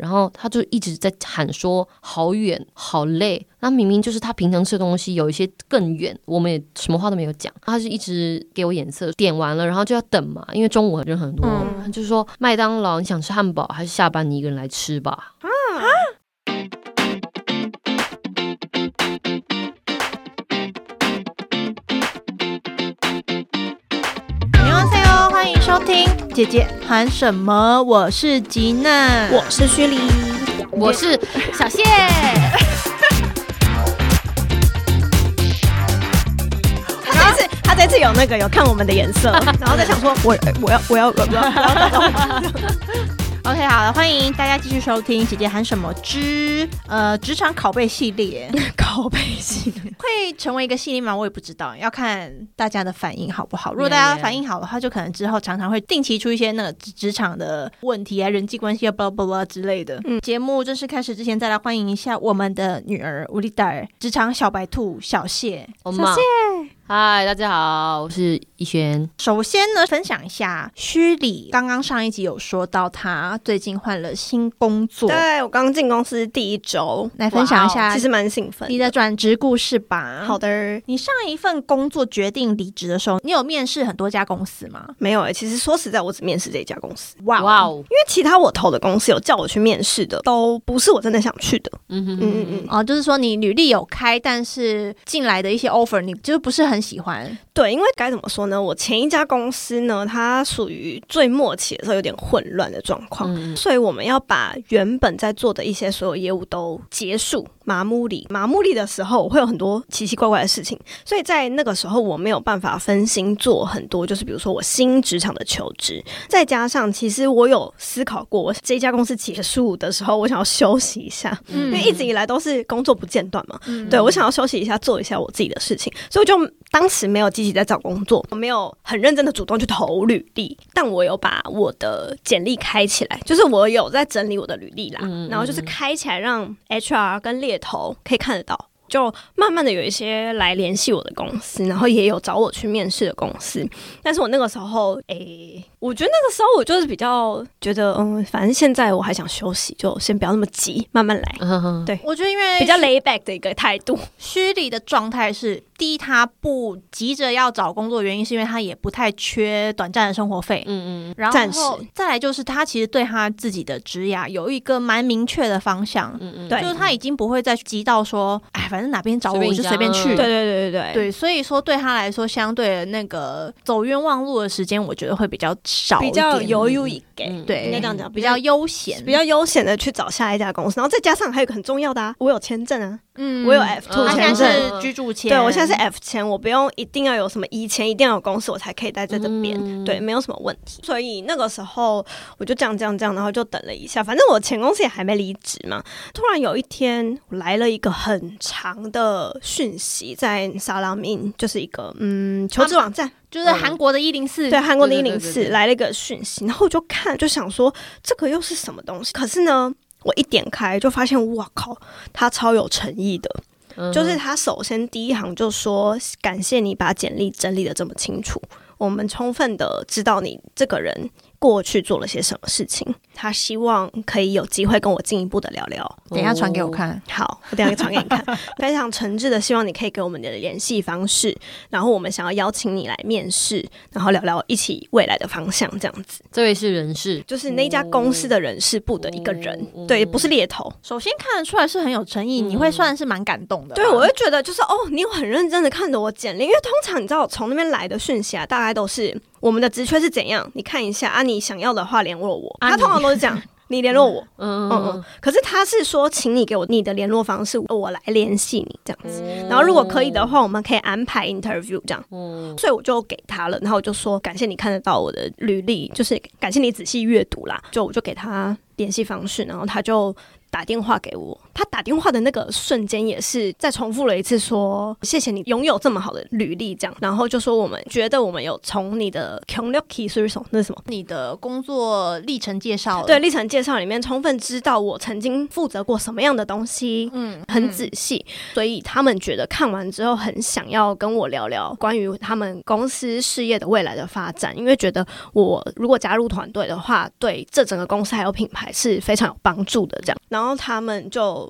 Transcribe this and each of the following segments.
然后他就一直在喊说好远好累，那明明就是他平常吃的东西有一些更远，我们也什么话都没有讲，他是一直给我眼色，点完了然后就要等嘛，因为中午人很多，嗯。他就说麦当劳你想吃汉堡还是下班你一个人来吃吧？你收听姐姐喊什么？我是吉娜，我是徐黎，我是小谢，他这次他这次有那个有看我们的颜色，然后在想说，我我要我要我要我要打招呼 OK，好了，欢迎大家继续收听姐姐喊什么之呃职场拷贝系列，拷贝系列，会成为一个系列吗？我也不知道，要看大家的反应好不好。如果大家.反应好的话，就可能之后常常会定期出一些那个职职场的问题啊、人际关系啊、blah blah blah 之类的。嗯节目正式开始之前，再来欢迎一下我们的女儿乌丽达尔，职场小白兔小谢。我妈，嗨，大家好，我是逸轩，首先呢，分享一下虚里，刚刚上一集有说到他最近换了新工作，对我刚进公司第一周，来分享一下其实蛮兴奋你。的转职故事吧。好，的，你上一份工作决定离职的时候，你有面试很多家公司吗？没有哎、其实说实在，我只面试这一家公司，哇哇哦，因为其他我投的公司有叫我去面试的，都不是我真的想去的。嗯哼嗯嗯嗯，哦，就是说你履历有开，但是进来的一些 offer 你就是不是很喜欢。对，因为该怎么说呢？我前一家公司呢，它属于最末期的时候有点混乱的状况，嗯所以我们要把原本在做的一些所有业务都结束。麻木里，麻木里的时候，会有很多奇奇怪怪的事情，所以在那个时候我没有办法分心做很多，就是比如说我新职场的求职，再加上其实我有思考过，我这家公司结束的时候，我想要休息一下，嗯因为一直以来都是工作不间断嘛，嗯对我想要休息一下，做一下我自己的事情，所以我就当时没有积极在找工作，我没有很认真的主动去投履历，但我有把我的简历开起来，就是我有在整理我的履历啦，嗯然后就是开起来让 HR 跟猎头可以看得到。就慢慢的有一些来联系我的公司，然后也有找我去面试的公司，但是我那个时候，诶、我觉得那个时候我就是比较觉得，嗯，反正现在我还想休息，就先不要那么急，慢慢来，嗯哼对我觉得因为比较 lay back 的一个态度。虚拟的状态是，第一，他不急着要找工作，原因是因为他也不太缺短暂的生活费。嗯嗯。然后再来就是，他其实对他自己的职涯有一个蛮明确的方向，嗯嗯，对。就是他已经不会再急到说，哎，反正哪边找我我就随便去。对对对对对。对，所以说对他来说，相对的那个走冤枉路的时间，我觉得会比较少比，较犹豫以给，嗯对，应该这样讲，比较悠闲，比较悠闲的去找下一家公司，然后再加上还有一个很重要的啊，我有签证啊，嗯。我有 F 嗯。two 签证。居住签，对，我现在是 F 签，我不用一定要有什么 E 签，一定要有公司我才可以待在这边，嗯对，没有什么问题。所以那个时候我就这样这样这样，然后就等了一下，反正我前公司也还没离职嘛。突然有一天来了一个很长的讯息，在沙拉 min，就是一个嗯求职网站，就是韩国的一零四，对，韩国的一零四来了一个讯息，然后我就看，就想说这个又是什么东西？可是呢，我一点开就发现，哇靠，他超有诚意的。就是他首先第一行就说，感谢你把简历整理的这么清楚，我们充分的知道你这个人过去做了些什么事情。他希望可以有机会跟我进一步的聊聊。等一下传给我看。好，我等一下传给你看。非常诚挚的希望你可以给我们的联系方式，然后我们想要邀请你来面试，然后聊聊一起未来的方向，这样子。这位是人事，就是那家公司的人事部的一个人，哦对，不是猎头。首先看得出来是很有诚意，嗯你会算是蛮感动的。对，我会觉得就是哦，你有很认真的看着我简历，因为通常你知道我从那边来的讯息啊，大概都是我们的职缺是怎样，你看一下啊，你想要的话联络我。啊他通常都是这样，你联络我，嗯嗯嗯。可是他是说，请你给我你的联络方式，我来联系你这样子。嗯然后如果可以的话，我们可以安排 interview 这样。嗯所以我就给他了，然后我就说感谢你看得到我的履历，就是感谢你仔细阅读啦。就我就给他联系方式，然后他就打电话给我。他他打电话的那个瞬间，也是再重复了一次说：“谢谢你拥有这么好的履历。”这样，然后就说我们觉得我们有从你的 c o n l u c k y 是什么？那是什么？你的工作历程介绍，对历程介绍里面充分知道我曾经负责过什么样的东西，嗯，很仔细，所以他们觉得看完之后很想要跟我聊聊关于他们公司事业的未来的发展，因为觉得我如果加入团队的话，对这整个公司还有品牌是非常有帮助的。这样，然后他们就。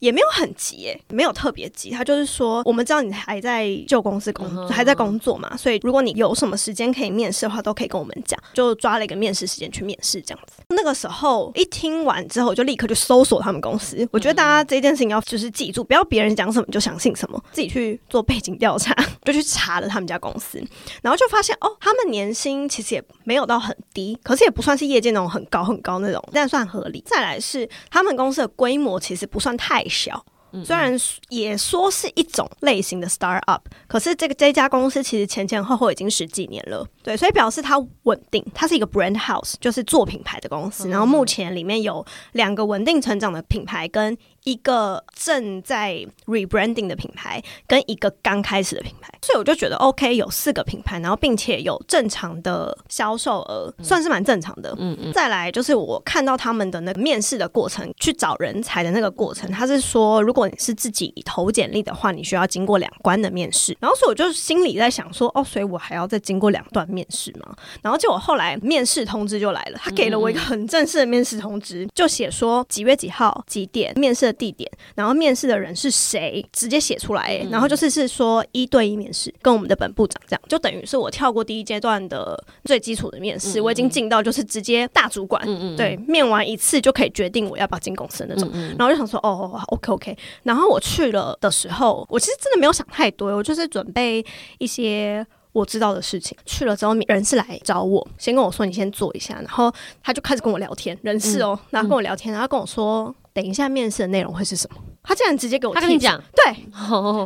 也没有很急，诶，没有特别急。他就是说，我们知道你还在旧公司工作，还在工作嘛，所以如果你有什么时间可以面试的话，都可以跟我们讲。就抓了一个面试时间去面试，这样子。那个时候一听完之后，就立刻就搜索他们公司。我觉得大家这件事情要就是记住，不要别人讲什么就相信什么，自己去做背景调查，就去查了他们家公司，然后就发现哦，他们年薪其实也没有到很低，可是也不算是业界那种很高很高那种，但算合理。再来是他们公司的规模其实不算太。小，虽然也说是一种类型的 start up，可是这个这家公司其实前前后后已经十几年了，对，所以表示它稳定，它是一个 brand house，就是做品牌的公司，然后目前里面有两个稳定成长的品牌跟。一个正在 rebranding 的品牌，跟一个刚开始的品牌，所以我就觉得 OK，有四个品牌，然后并且有正常的销售额，算是蛮正常的。嗯嗯。再来就是我看到他们的那个面试的过程，去找人才的那个过程，他是说，如果你是自己投简历的话，你需要经过两关的面试。然后所以我就心里在想说，哦，所以我还要再经过两段面试吗？然后结果后来面试通知就来了，他给了我一个很正式的面试通知，就写说几月几号几点面试。地点，然后面试的人是谁，直接写出来。然后就是是说一对一面试，跟我们的本部长这样，就等于是我跳过第一阶段的最基础的面试，我已经进到就是直接大主管，对，面完一次就可以决定我要不要进公司的那种。然后就想说，哦，OK OK。然后我去了的时候，我其实真的没有想太多，我就是准备一些我知道的事情。去了之后，人事来找我，先跟我说你先坐一下，然后他就开始跟我聊天，人事哦，然后跟我聊天，然后跟我说。等一下，面试的内容会是什么？他竟然直接给我，他跟你讲，对，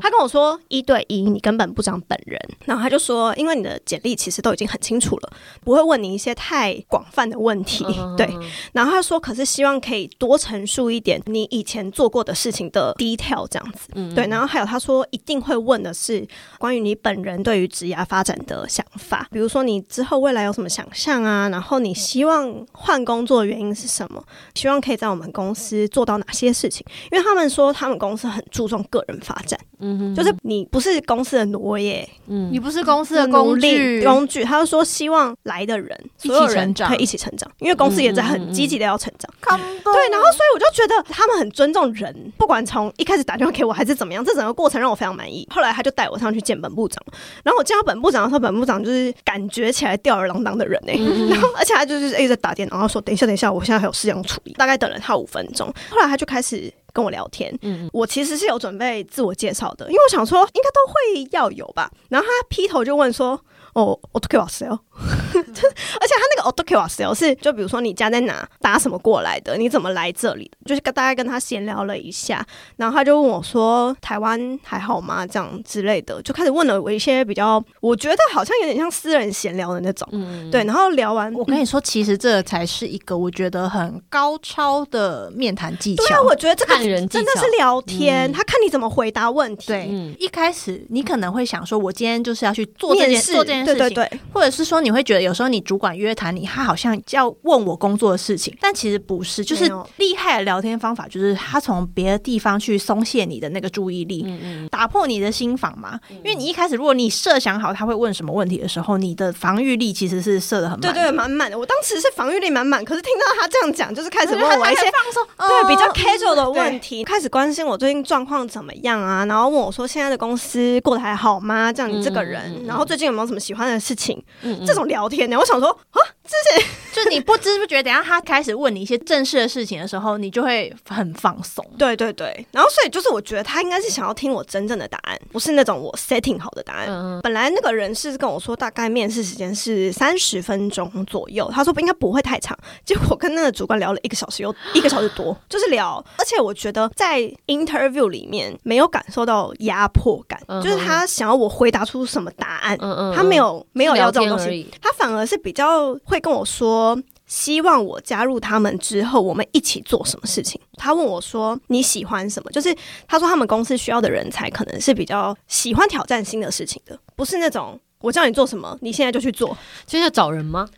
他跟我说一对一，你根本不长本人，然后他就说，因为你的简历其实都已经很清楚了，不会问你一些太广泛的问题，对。然后他说，可是希望可以多陈述一点你以前做过的事情的 detail 这样子，对。然后还有他说，一定会问的是关于你本人对于职涯发展的想法，比如说你之后未来有什么想象啊，然后你希望换工作的原因是什么？希望可以在我们公司。做到哪些事情？因为他们说他们公司很注重个人发展，嗯哼，就是你不是公司的奴耶，嗯，你不是公司的工具，工具。他就说希望来的人所有人可以一起成长，因为公司也在很积极的要成长。对，然后所以我就觉得他们很尊重人，不管从一开始打电话给我还是怎么样，这整个过程让我非常满意。后来他就带我上去见本部长，然后我见到本部长的时候，本部长就是感觉起来吊儿郎当的人哎，然后而且他就是一直在打电，然后说等一下等一下，我现在还有事要处理，大概等了他五分钟。后来他就开始跟我聊天，嗯，我其实是有准备自我介绍的，因为我想说应该都会要有吧。然后他劈头就问说。哦，auto q s l 而且他那个 auto q s l 是，就比如说你家在哪，打什么过来的，你怎么来这里的，就是跟大概跟他闲聊了一下，然后他就问我说，台湾还好吗？这样之类的，就开始问了我一些比较，我觉得好像有点像私人闲聊的那种，嗯，对。然后聊完，我跟你说，其实这才是一个我觉得很高超的面谈技巧。对啊，我觉得这个真的是聊天，他看你怎么回答问题。对，一开始你可能会想说，我今天就是要去做这件做这件。对对对，或者是说你会觉得有时候你主管约谈你，他好像要问我工作的事情，但其实不是，就是厉害的聊天方法，就是他从别的地方去松懈你的那个注意力，打破你的心防嘛。因为你一开始如果你设想好他会问什么问题的时候，你的防御力其实是设的很满，对对，满满的。我当时是防御力满满，可是听到他这样讲，就是开始问我一些放松，对比较 casual 的问题，开始关心我最近状况怎么样啊，然后问我说现在的公司过得还好吗？这样你这个人，然后最近有没有什么喜欢的事情？嗯这种聊天呢，我想说啊，之前 就你不知不觉，等下他开始问你一些正式的事情的时候，你就会很放松。对对对，然后所以就是我觉得他应该是想要听我真正的答案，不是那种我 setting 好的答案。本来那个人是跟我说大概面试时间是三十分钟左右，他说不应该不会太长。结果跟那个主管聊了一个小时，又一个小时多，就是聊。而且我觉得在 interview 里面没有感受到压迫感，就是他想要我回答出什么答案，嗯嗯他没有没有要这种东西，他反而是比较会跟我说。希望我加入他们之后，我们一起做什么事情。他问我说：“你喜欢什么？”就是他说他们公司需要的人才，可能是比较喜欢挑战新的事情的，不是那种我叫你做什么，你现在就去做。现在找人吗？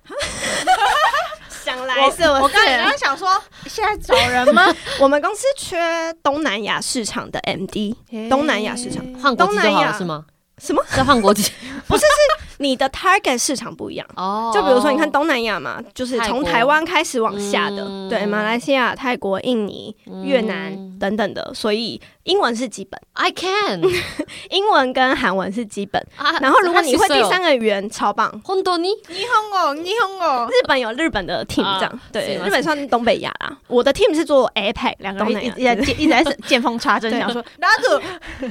想来是我我刚才刚刚想说，现在找人吗？我们公司缺东南亚市场的 MD，东南亚市场换国籍是吗？什么？在换国籍 不是是你的 target 市场不一样。哦。就比如说，你看东南亚嘛，就是从台湾开始往下的，嗯对，马来西亚、泰国、印尼、越南嗯等等的，所以英文是基本，I can 英文跟韩文是基本。啊然后如果你会第三个，语言，超棒。本当に霓虹哦，霓虹哦，日本有日本的 team 啊这样，对，日本算东北亚啦。我的 team 是做 APEC 两个人一直一直在一直在 见缝插针，对想说哪个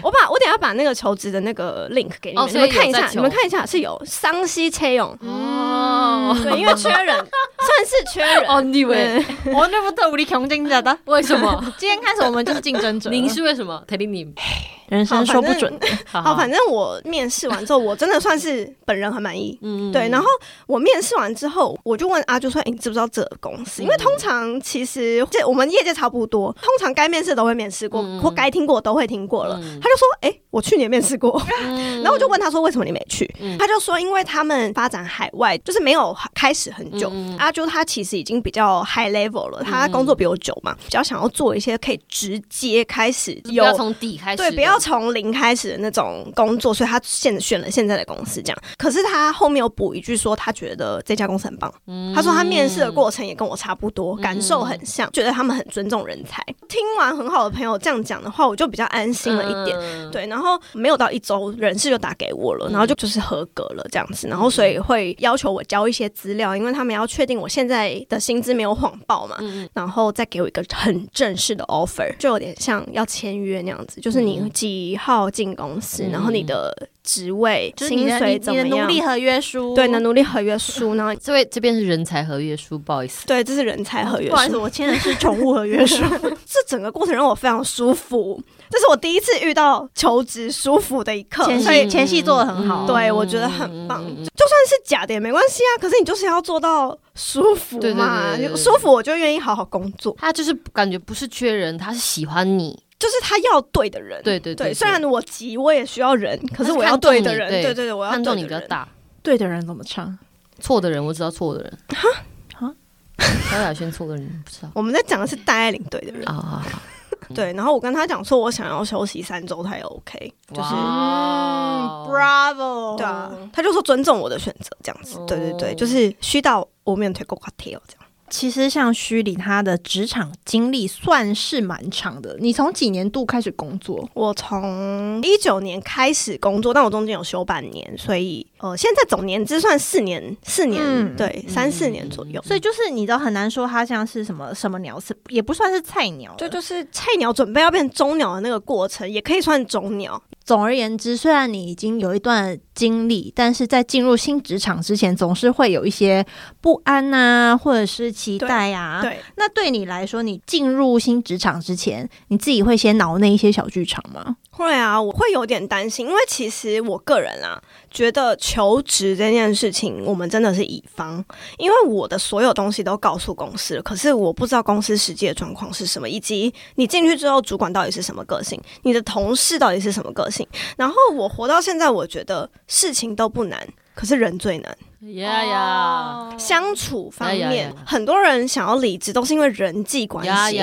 我把我等一下把那个求职的那个 link 给你们，你们看一下，你们看一下是有桑西切勇，哦对，因为缺人，算是缺人。哦，你以为对我那不特无力穷尽的的。为什么？今天开始我们就是竞争者，您是为什么？人生说不准。好，反正我面试完之后，我真的算是 本人很满意。嗯对，然后我面试完之后，我就问阿就说：“哎、你知不知道这个公司？因为通常其实这我们业界差不多，通常该面试都会面试过，嗯或该听过都会听过了。嗯他就说：“哎、我去年面试过。嗯然后我就问他说：“为什么你没去？”嗯他就说：“因为他们发展海外，就是没有开始很久。嗯阿啾他其实已经比较 high level 了，他工作比我久嘛，比较想要做一些可以直接开始要从底开始，对，不要从零开始的那种工作，所以他现选了现在的公司这样。可是他后面有补一句说，他觉得这家公司很棒。嗯他说他面试的过程也跟我差不多，感受很像，觉得他们很尊重人才。听完很好的朋友这样讲的话，我就比较安心了一点。嗯，对，然后没有到一周，人事就打给我了，然后就就是合格了这样子，然后所以会要求我交一些资料，因为他们要确定我现在的薪资没有谎报嘛，嗯然后再给我一个很正式的 offer，就有点像要签约那样子，就是你几号进公司，嗯然后你的职位、就是薪水你你的怎么样，努力合约书，对，你的努力合约书，然后这位这边是人才合约书，不好意思，对，这是人才合约书不好意思，我签的是宠物合约书。这整个过程让我非常舒服，这是我第一次遇到求职舒服的一刻，前戏前戏做的很好，对我觉得很棒就算是假的也没关系啊，可是你就是要做到舒服嘛，对对对你舒服我就愿意好好工作，他就是感觉不是缺人，他是喜欢你，就是他要对的人。对对对，虽然我急，我也需要人，可是我要对的人，对对对对，我要对的人。你比较大，对的人怎么唱？错的人我知道错的人，哈萧亚轩错的人不知道我们在讲的是戴爱玲对的人，啊，对。然后我跟他讲说，我想要休息三周，他也 OK，就是哇嗯，Bravo，对啊，他就说尊重我的选择，这样子。对对对，哦就是虚到我面推过挂贴这样。其实像虚里，他的职场经历算是蛮长的。你从几年度开始工作？我从一九年开始工作，但我中间有休半年，所以呃，现在总年资算四年，四年、嗯对，三四年左右。所以就是你都很难说他像是什么什么鸟，是也不算是菜鸟了。就就是菜鸟准备要变中鸟的那个过程，也可以算中鸟。总而言之，虽然你已经有一段经历，但是在进入新职场之前，总是会有一些不安呐、或者是期待呀、对，那对你来说，你进入新职场之前，你自己会先脑内一些小剧场吗？会啊，我会有点担心，因为其实我个人啊，觉得求职这件事情，我们真的是乙方，因为我的所有东西都告诉公司了，可是我不知道公司实际的状况是什么，以及你进去之后，主管到底是什么个性，你的同事到底是什么个性。然后我活到现在，我觉得事情都不难，可是人最难。呀呀相处方面呀，很多人想要离职都是因为人际关呀系。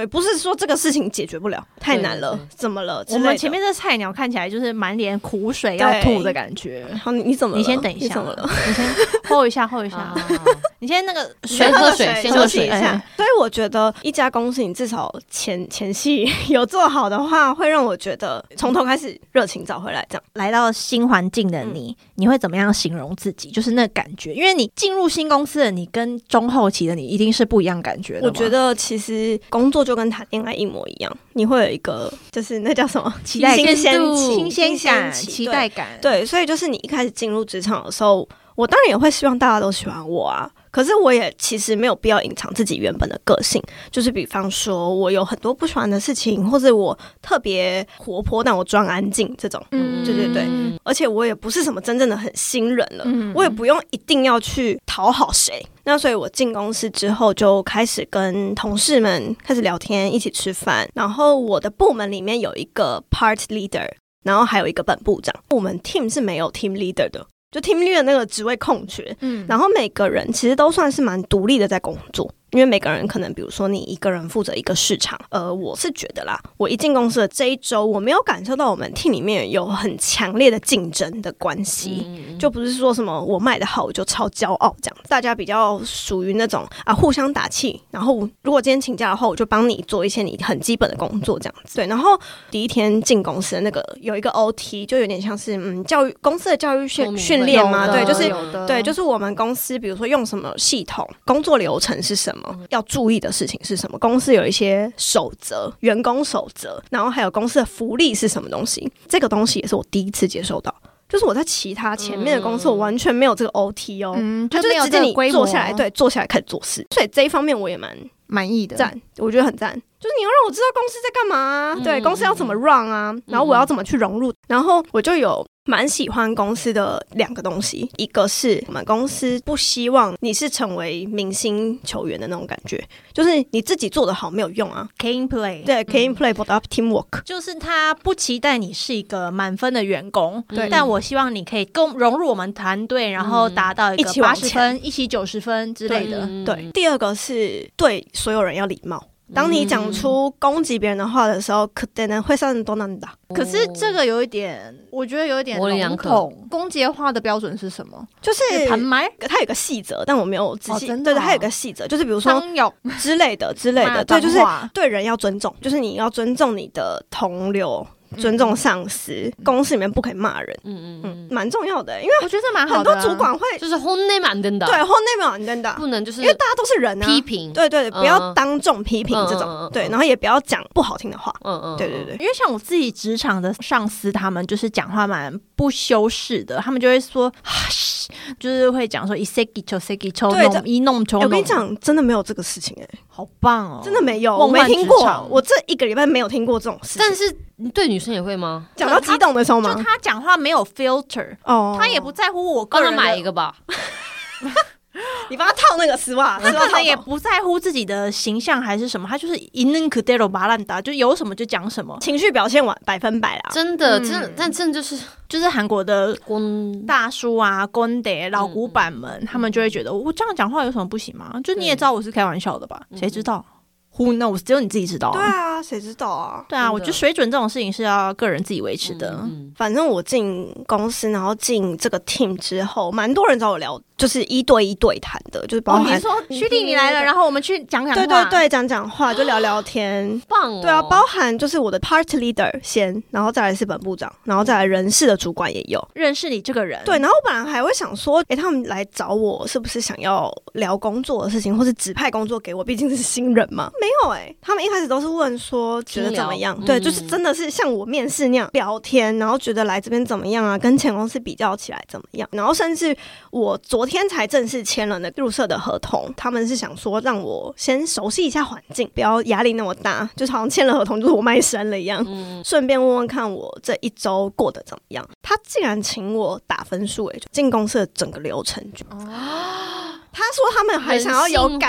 呀，对，不是说这个事情解决不了，太难了怎么了？我们前面这菜鸟看起来就是满脸苦水要吐的感觉。好，你你怎么？你先等一下，你怎么了？你先 hold 一下，hold 一下。啊你先那个先喝水先喝水一下。所以我觉得一家公司，你至少前前戏有做好的话，会让我觉得从头开始热情找回来。这样，来到新环境的你，你会怎么样形容自己？就是那感觉，因为你进入新公司的你跟中后期的你一定是不一样感觉的。我觉得其实工作就跟谈恋爱一模一样，你会有一个就是那叫什么 期待新鲜新鲜感、期期待感，对，所以就是你一开始进入职场的时候，我当然也会希望大家都喜欢我啊。可是我也其实没有必要隐藏自己原本的个性，就是比方说我有很多不喜欢的事情，或者我特别活泼但我装安静这种。嗯，对对对。而且我也不是什么真正的很新人了，我也不用一定要去讨好谁。那所以我进公司之后就开始跟同事们开始聊天，一起吃饭。然后我的部门里面有一个 part leader，然后还有一个本部长。我们 team 是没有 team leader 的。就 team leader 那个职位空缺，嗯，然后每个人其实都算是蛮独立的在工作。因为每个人可能，比如说你一个人负责一个市场，呃，我是觉得啦，我一进公司的这一周，我没有感受到我们 team 里面有很强烈的竞争的关系，就不是说什么我卖的好我就超骄傲这样，大家比较属于那种啊互相打气，然后如果今天请假的话，我就帮你做一些你很基本的工作这样子。对，然后第一天进公司的那个有一个 OT，就有点像是嗯教育公司的教育训训练嘛，对，就是对，就是我们公司比如说用什么系统，工作流程是什么。要注意的事情是什么？公司有一些守则，员工守则，然后还有公司的福利是什么东西？这个东西也是我第一次接受到，就是我在其他前面的公司，我完全没有这个 OT 哦，嗯，就是直接你坐下来，对，坐下来开始做事，所以这一方面我也蛮满意的，赞，我觉得很赞，就是你要让我知道公司在干嘛，对，公司要怎么 run 啊，然后我要怎么去融入，然后我就有。蛮喜欢公司的两个东西，一个是我们公司不希望你是成为明星球员的那种感觉，就是你自己做的好没有用啊。Clean play，对，clean play but up teamwork，就是他不期待你是一个满分的员工，对，但我希望你可以共融入我们团队，然后达到一个八十分、一起九十分之类的。对，第二个是对所有人要礼貌。当你讲出攻击别人的话的时候，可能会让人多难打。可是这个有一点，我觉得有一点笼统。攻击的话的标准是什么？就是盘麦，它有个细则，但我没有仔细。对对，它有个细则，就是比如说之类的之类的，对，就是对人要尊重，就是你要尊重你的同流。尊重上司，公司里面不可以骂人，嗯嗯嗯，蛮重要的，因为我觉得蛮。很多主管会就是轰内满登的，对，轰内满登的，不能就是因为大家都是人啊，批评，对对，不要当众批评这种，对，然后也不要讲不好听的话，嗯嗯，对对对，因为像我自己职场的上司，他们就是讲话蛮不修饰的，他们就会说，就是会讲说一 s e k i c h o s e k i c h o 弄一弄我跟你讲，真的没有这个事情哎，好棒哦，真的没有，我没听过，我这一个礼拜没有听过这种事，但是。对女生也会吗？讲到激动的时候吗？就他讲话没有 filter，哦，他也不在乎我个人。买一个吧，你帮他套那个丝袜，他可能也不在乎自己的形象还是什么，他就是 k d e r o 巴烂达，就有什么就讲什么，情绪表现完百分百啦。真的，真但真的就是就是韩国的大叔啊，公爹老古板们，他们就会觉得我这样讲话有什么不行吗？就你也知道我是开玩笑的吧？谁知道？Who knows？只有你自己知道。对啊，谁知道啊？对啊，我觉得水准这种事情是要个人自己维持的。反正我进公司，然后进这个 team 之后，蛮多人找我聊。就是一对一对谈的，就是包含说徐弟你来了，然后我们去讲讲对对对讲讲话，就聊聊天，棒。对啊，包含就是我的 part leader 先，然后再来是本部长，然后再来人事的主管也有认识你这个人。对，然后我本来还会想说，哎，他们来找我是不是想要聊工作的事情，或是指派工作给我？毕竟是新人嘛。没有哎，他们一开始都是问说觉得怎么样？对，就是真的是像我面试那样聊天，然后觉得来这边怎么样啊？跟前公司比较起来怎么样？然后甚至我昨。天才正式签了那入社的合同，他们是想说让我先熟悉一下环境，不要压力那么大，就好像签了合同就是我卖身了一样。顺便问问看我这一周过得怎么样。他竟然请我打分数，哎，进公司的整个流程就。他说他们还想要有改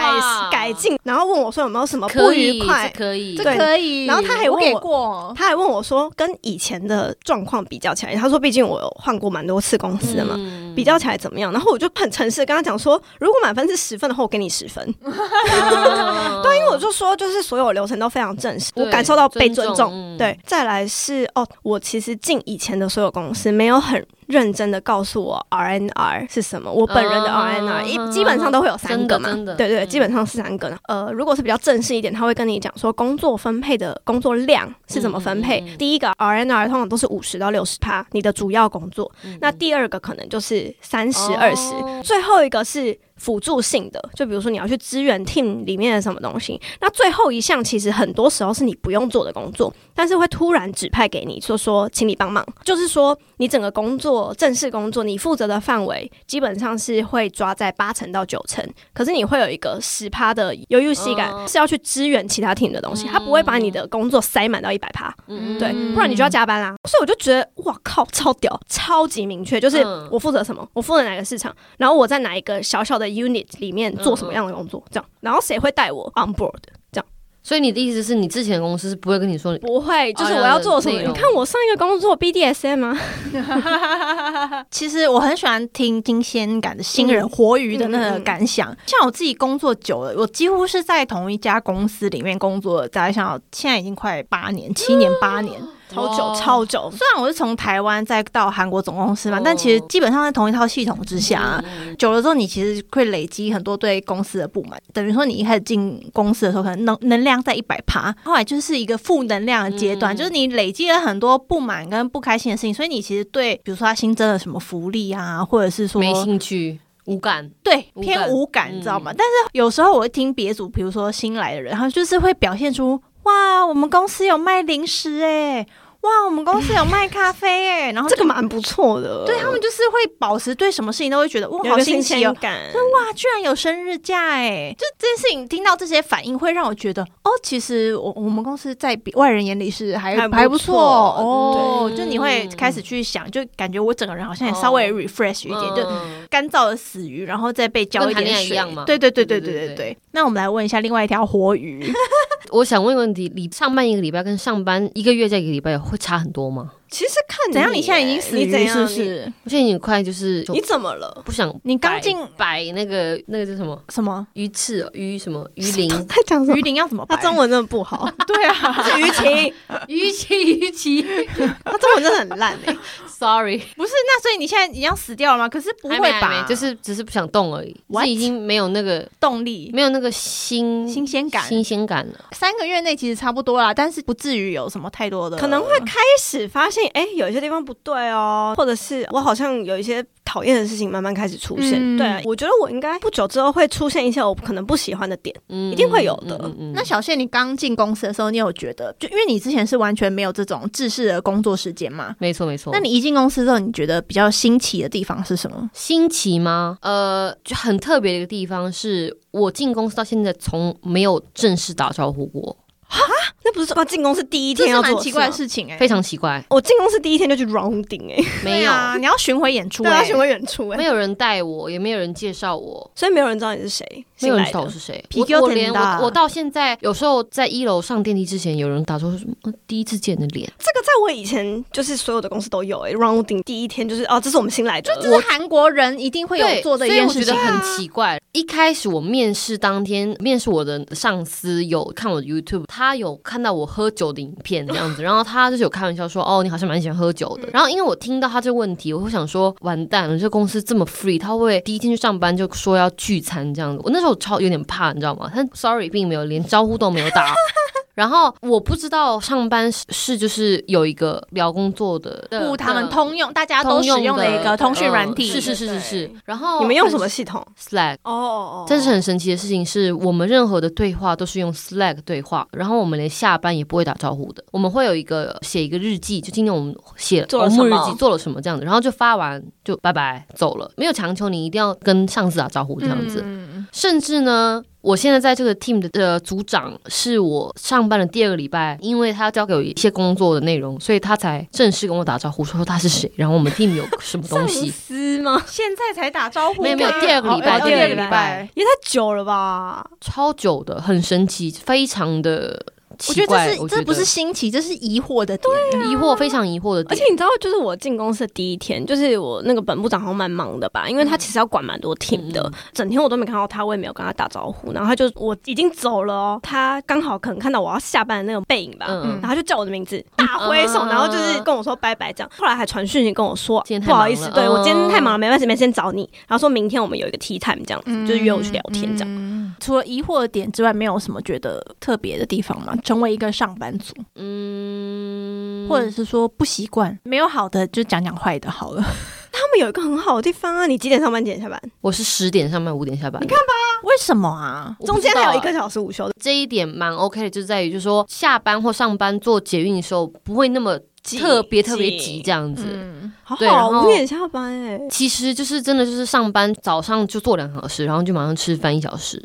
改进，然后问我说有没有什么不愉快？可以，这可以。然后他还问我，他还问我说跟以前的状况比较起来，他说毕竟我有换过蛮多次公司的嘛，比较起来怎么样？然后我就很诚实跟他讲说，如果满分是十分的话，我给你十分。对，因为我就说就是所有流程都非常正式，我感受到被尊重。对，再来是哦，我其实进以前的所有公司没有很。认真的告诉我 RNR 是什么？我本人的 RNR 一基本上都会有三个嘛，对对，基本上是三个呢。呃，如果是比较正式一点，他会跟你讲说工作分配的工作量是怎么分配。第一个 RNR 通常都是五十到六十趴，你的主要工作。那第二个可能就是三十二十，最后一个是辅助性的，就比如说你要去支援 team 里面的什么东西。那最后一项其实很多时候是你不用做的工作，但是会突然指派给你，说说请你帮忙。就是说你整个工作正式工作，你负责的范围基本上是会抓在八成到九成，可是你会有一个十趴的犹豫性感，是要去支援其他 team 的东西，他不会把你的工作塞满到一百趴，对，不然你就要加班啦。所以我就觉得哇靠，超屌，超级明确，就是我负责什么，我负责哪个市场，然后我在哪一个小小的 unit 里面做什么样的工作，这样，然后谁会带我 on board，这样。所以你的意思是你之前的公司是不会跟你说，不会，就是我要做什么？你看我上一个工作 BDSM 吗？其实我很喜欢听新鲜感的新人活鱼的那个感想。像我自己工作久了，我几乎是在同一家公司里面工作，大概像现在已经快八年、七年、八年。超久，超久。虽然我是从台湾再到韩国总公司嘛，但其实基本上在同一套系统之下，久了之后，你其实会累积很多对公司的不满。等于说，你一开始进公司的时候，可能能能量在一百趴，后来就是一个负能量的阶段，就是你累积了很多不满跟不开心的事情，所以你其实对，比如说他新增了什么福利啊，或者是说没兴趣、无感，对，偏无感，你知道吗？但是有时候我会听别组，比如说新来的人，他就是会表现出。哇，我们公司有卖零食哎！哇，我们公司有卖咖啡哎！然后这个蛮不错的，对他们就是会保持对什么事情都会觉得哇，好新奇哦！哇，居然有生日假哎！就这件事情，听到这些反应会让我觉得哦，其实我我们公司在外人眼里是还还不错哦。就你会开始去想，就感觉我整个人好像也稍微 refresh 一点，就干燥的死鱼，然后再被浇一点水。对对对对对对对。那我们来问一下另外一条活鱼。我想问一个问题：你上班一个礼拜跟上班一个月再一个礼拜会差很多吗？其实看怎样，你现在已经死鱼是不是？我现在已经快就是你怎么了？不想你刚进摆那个那个叫什么什么鱼翅鱼什么鱼鳞？他讲什么鱼鳞要怎么？他中文真的不好。对啊，是鱼鳍鱼鳍鱼鳍，他中文真的很烂哎。Sorry，不是那所以你现在已经死掉了吗？可是不会吧？就是只是不想动而已，是已经没有那个动力，没有那个新新鲜感新鲜感了。三个月内其实差不多啦，但是不至于有什么太多的，可能会开始发现哎，有一些地方不对哦，或者是我好像有一些。讨厌的事情慢慢开始出现，对我觉得我应该不久之后会出现一些我可能不喜欢的点，一定会有的。那小谢，你刚进公司的时候，你有觉得就因为你之前是完全没有这种制式的工作时间吗？没错，没错。那你一进公司之后，你觉得比较新奇的地方是什么？新奇吗？呃，就很特别的一个地方是我进公司到现在从没有正式打招呼过。啊，那不是说进公司第一天要做奇怪的事情哎，非常奇怪。我进公司第一天就去 rounding 哎，没有，啊你要巡回演出，对啊，巡回演出哎，没有人带我，也没有人介绍我，所以没有人知道你是谁，没有人知道我是谁。我我连我我到现在有时候在一楼上电梯之前，有人打出什么第一次见的脸，这个在我以前就是所有的公司都有哎，rounding 第一天就是哦，这是我们新来的，就这是韩国人一定会有做的一件事情，很奇怪。一开始我面试当天，面试我的上司有看我的 YouTube，他有看到我喝酒的影片这样子，然后他就是有开玩笑说：“哦，你好像蛮喜欢喝酒的。”然后因为我听到他这个问题，我会想说：“完蛋了，这公司这么 free，他会第一天去上班就说要聚餐这样子。”我那时候超有点怕，你知道吗？他 sorry 并没有，连招呼都没有打。然后我不知道上班是就是有一个聊工作的，不，他们通用，大家都使用的一个通讯软体，是是是是是。然后你们用什么系统？Slack。哦哦哦。这是很神奇的事情，是我们任何的对话都是用 Slack 对话，然后我们连下班也不会打招呼的。我们会有一个写一个日记，就今天我们写做了什么，做了什么这样子，然后就发完就拜拜走了，没有强求你一定要跟上司打招呼这样子。甚至呢。我现在在这个 team 的呃组长是我上班的第二个礼拜，因为他要交给我一些工作的内容，所以他才正式跟我打招呼，说他是谁，然后我们 team 有什么东西。司吗？现在才打招呼？没有没有，第二个礼拜，第二个礼拜也太久了吧？超久的，很神奇，非常的。我觉得这是这不是新奇，这是疑惑的点，疑惑非常疑惑的点。而且你知道，就是我进公司的第一天，就是我那个本部长好像蛮忙的吧，因为他其实要管蛮多 team 的，整天我都没看到他，我也没有跟他打招呼。然后他就我已经走了哦，他刚好可能看到我要下班的那种背影吧，然后就叫我的名字，大挥手，然后就是跟我说拜拜这样。后来还传讯息跟我说，不好意思，对我今天太忙，没办法，没先找你。然后说明天我们有一个 tea time 这样子，就是约我去聊天这样。除了疑惑的点之外，没有什么觉得特别的地方吗？成为一个上班。族，嗯，或者是说不习惯，没有好的就讲讲坏的好了。他们们有一个很好的地方啊，你几点上班？几点下班？我是十点上班，五点下班。你看吧为什么啊？中间还有一欸个小时午休的，这一点蛮 OK 的，就是在于就是说下班或上班做捷运的时候不会那么特别特别急这样子。嗯，好好五点下班哎、其实就是真的就是上班早上就做两小时，然后就马上吃饭一小时，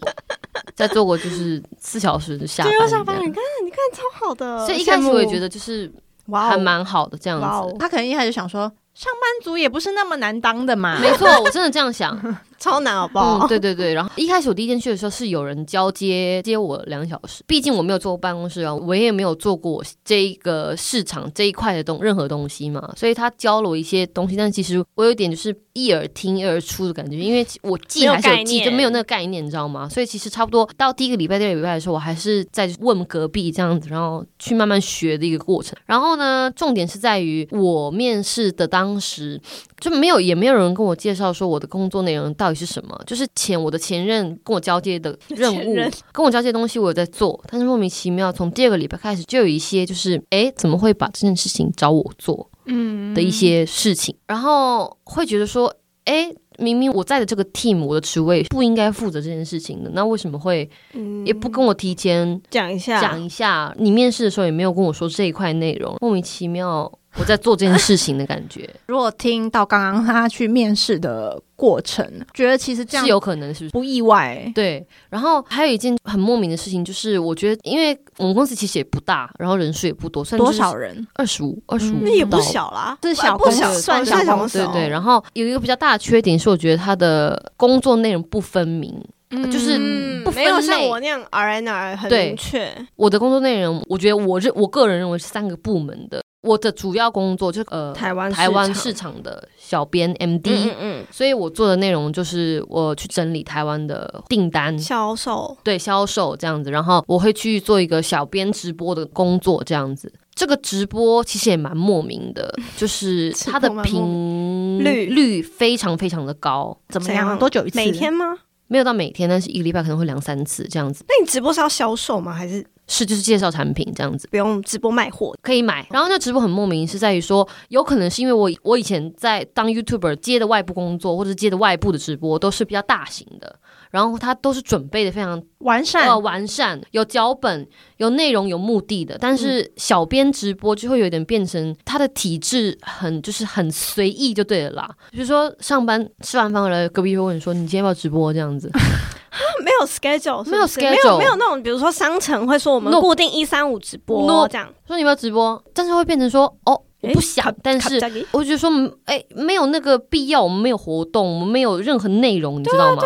再做过就是四小时就下就班你看你看超好的。所以一开始我也觉得得就是哇哦还蛮好的这样子。他可能一开始想说，上班族也不是那么难当的嘛。没错，我真的这样想。超难好不好？嗯，对对对。然后一开始我第一天去的时候是有人交接接我两小时，毕竟我没有坐过办公室啊，我也没有做过这一个市场这一块的东任何东西嘛，所以他教了我一些东西，但其实我有点就是一耳听一耳出的感觉，因为我记还是有记，就没有那个概念，你知道吗？所以其实差不多到第一个礼拜、第二个礼拜的时候，我还是在问隔壁这样子，然后去慢慢学的一个过程。然后呢，重点是在于我面试的当时就没有，也没有人跟我介绍说我的工作内容到底是什么，就是前我的前任跟我交接的任务，跟我交接的东西我有在做，但是莫名其妙从第二个礼拜开始就有一些就是，诶，怎么会把这件事情找我做嗯。的一些事情，然后会觉得说，诶。明明我在的这个 team，我的职位不应该负责这件事情的，那为什么会嗯。也不跟我提前讲一下，讲一下？你面试的时候也没有跟我说这一块内容，莫名其妙我在做这件事情的感觉，如果听到刚刚他去面试的过程，觉得其实这样是有可能，是不是？不意外。对，然后还有一件很莫名的事情，就是我觉得，因为我们公司其实也不大，然后人数也不多，算多少人？二十五，二十五，那也不。小啦，是小不小，算算小公司哦。对对，然后有一个比较大的缺点是，我觉得他的工作内容不分明。就是嗯不分没有像我那样 R N R 很对明确。我的工作内容，我觉得我认我个人认为是三个部门的。我的主要工作就是呃台湾台湾市市场的小编 MD，、嗯嗯所以我做的内容就是我去整理台湾的订单嗯，，销售对销售这样子，然后我会去做一个小编直播的工作这样子。这个直播其实也蛮莫名的，就是它的频率率非常非常的高，怎么样多久一次？每天吗？没有到每天，但是一个礼拜可能会两三次这样子。那你直播是要销售吗？还是是就是介绍产品这样子。不用直播卖货？可以买，然后那直播很莫名，是在于说，有可能是因为我我以前在当 YouTuber 接的外部工作，或者接的外部的直播都是比较大型的，然后它都是准备的非常完善。呃完善，有脚本、有内容、有目的的。但是小编直播就会有点变成他的体制很就是很随意就对了啦。比如说上班吃完饭回来，隔壁会问你说你今天要不要直播？这样子，没有 schedule，没有 schedule 有没有那种，比如说商城会说我们固定一三五直播。No 这样。说你要不要直播，但是会变成说哦我不诶想。卡，但是我觉得说，嗯哎、没有那个必要，我们没有活动，我们没有任何内容，你知道吗？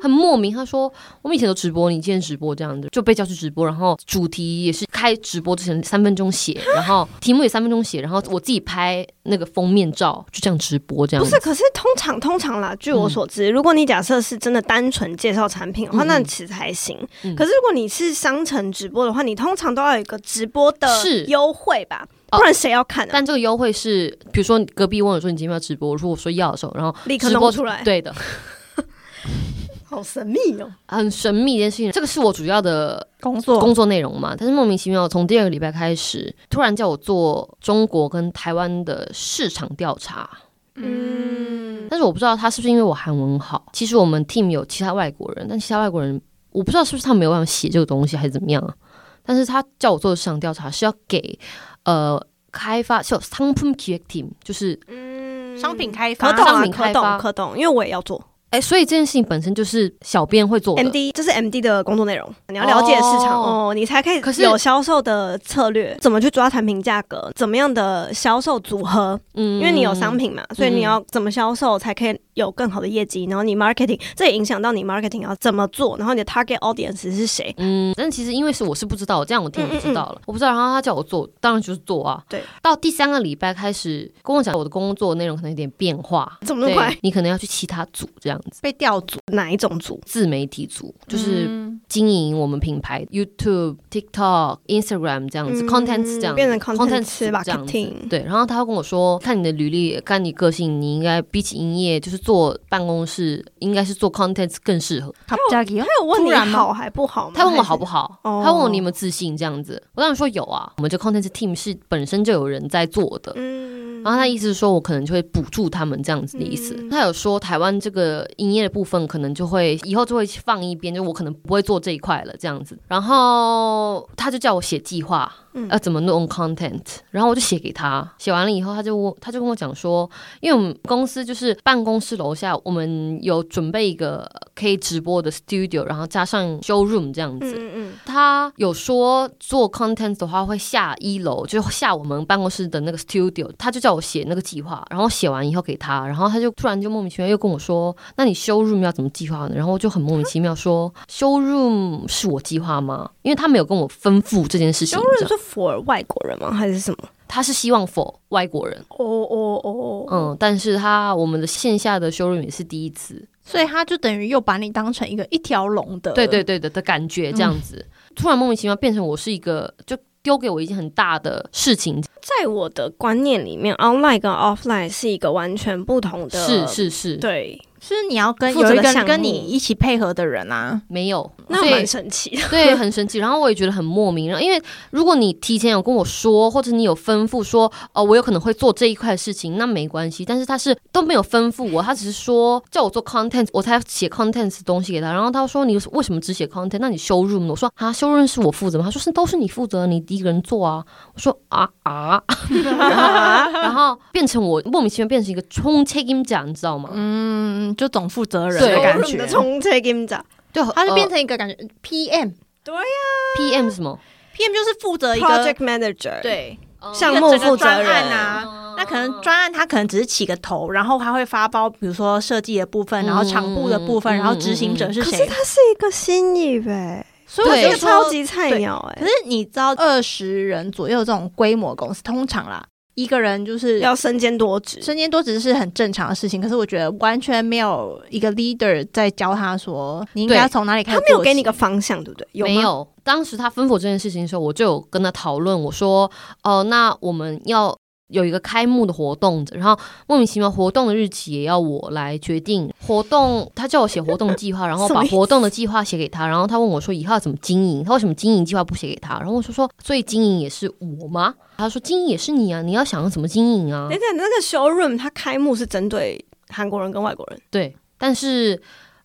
很莫名。他说我们以前都直播，你今天直播这样子，就被叫去直播，然后主题也是开直播之前三分钟写，然后题目也三分钟写，然后我自己拍那个封面照，就这样直播这样。不是，可是通常通常啦，据我所知，如果你假设是真的单纯介绍产品的话，嗯。那其实还行。嗯。可是如果你是商城直播的话，你通常都要有一个直播的是。优惠吧，哦。不然谁要看呢、但这个优惠是，比如说隔壁问我说你今天要直播，我说我说要的时候，然后立刻直播出来，对的，好神秘哦。很神秘一件事情。这个是我主要的工作工作内容嘛，但是莫名其妙从第二个礼拜开始，突然叫我做中国跟台湾的市场调查。嗯，但是我不知道他是不是因为我韩文好。其实我们 team 有其他外国人，但其他外国人我不知道是不是他没有办法写这个东西还是怎么样啊。但是他叫我做的市场调查是要给呃开发就商品 team，就是嗯商品开发可懂啊，商品可懂开发可懂，因为我也要做哎，所以这件事情本身就是小编会做的。MD，这是 MD 的工作内容。你要了解市场哦哦你才可以可是有销售的策略，怎么去抓产品价格，怎么样的销售组合，嗯因为你有商品嘛，所以你要怎么销售才可以有更好的业绩，然后你 marketing 这也影响到你 marketing 要怎么做，然后你的 target audience 是谁。嗯，但其实因为是我是不知道，这样我听我就知道了。我不知道，然后他叫我做，当然就是做啊。对，到第三个礼拜开始跟我讲我的工作内容可能有点变化，对怎么那么快？你可能要去其他组这样被调组哪一种组？自媒体组，就是经营我们品牌 YouTube、TikTok、Instagram 这样子，content 这样，content 吧，这样子。对，然后他跟我说，看你的履历，看你个性，你应该比起营业，就是做办公室，应该是做 content 更适合。他有他有问你好还不好吗？他问我好不好？他问我你有没有自信？这样子，我当时说有啊，我们这 content team 是本身就有人在做的。嗯，然后他意思是说我可能就会补助他们这样子的意思。他有说台湾这个。营业的部分可能就会以后就会放一边，就我可能不会做这一块了这样子。然后他就叫我写计划。要怎么弄 content？然后我就写给他，写完了以后，他就问，他就跟我讲说，因为我们公司就是办公室楼下，我们有准备一个可以直播的 studio，然后加上 showroom 这样子。嗯嗯。他有说做 content 的话会下一楼，就下我们办公室的那个 studio。他就叫我写那个计划，然后写完以后给他，然后他就突然就莫名其妙又跟我说，那你 showroom 要怎么计划呢？然后我就很莫名其妙说，showroom 是我计划吗？因为他没有跟我吩咐这件事情。修 room 是 for 外国人吗？还是什么？他是希望 for 外国人。哦哦哦，嗯，但是他我们的线下的修润也是第一次，所以他就等于又把你当成一个一条龙的，对对对的的感觉，这样子，突然莫名其妙变成我是一个，就丢给我一件很大的事情。在我的观念里面，online 跟 offline 是一个完全不同的，是是是，对。是你要跟有一个跟你一起配合的人啊？没有，那很神奇，对，很神奇。然后我也觉得很莫名，因为如果你提前有跟我说，或者你有吩咐说，哦，我有可能会做这一块事情，那没关系。但是他是都没有吩咐我，他只是说叫我做 content，我才写 content 东西给他。然后他说你为什么只写 content？那你修 room？我说啊，修 room 是我负责吗？他说是都是你负责，你第一个人做啊。我说啊啊，然后变成我莫名其妙变成一个冲 check in 奖，你知道吗？嗯，就总负责人。的感觉，从这 game 讲，对，他就变成一个感觉 PM，对呀，PM 什么？PM 就是负责一个 project manager，对，项目负责人啊。那可能专案他可能只是起个头，然后他会发包，比如说设计的部分，然后场部的部分，然后执行者是谁？可是他是一个新意呗，所以我是超级菜鸟哎。可是你知道，二十人左右这种规模公司，通常啦。一个人就是要身兼多职，身兼多职是很正常的事情。可是我觉得完全没有一个 leader 在教他说你应该从哪里开始。他没有给你个方向，对不对？没有。当时他吩咐这件事情的时候，我就有跟他讨论。我说：“哦，那我们要。”有一个开幕的活动，然后莫名其妙活动的日期也要我来决定。活动他叫我写活动计划，然后 把活动的计划写给他，然后他问我说以后要怎么经营，他为什么经营计划不写给他？然后我说说，所以经营也是我吗？他说经营也是你啊，你要想要怎么经营啊？等等，那个 showroom 它开幕是针对韩国人跟外国人，对，但是。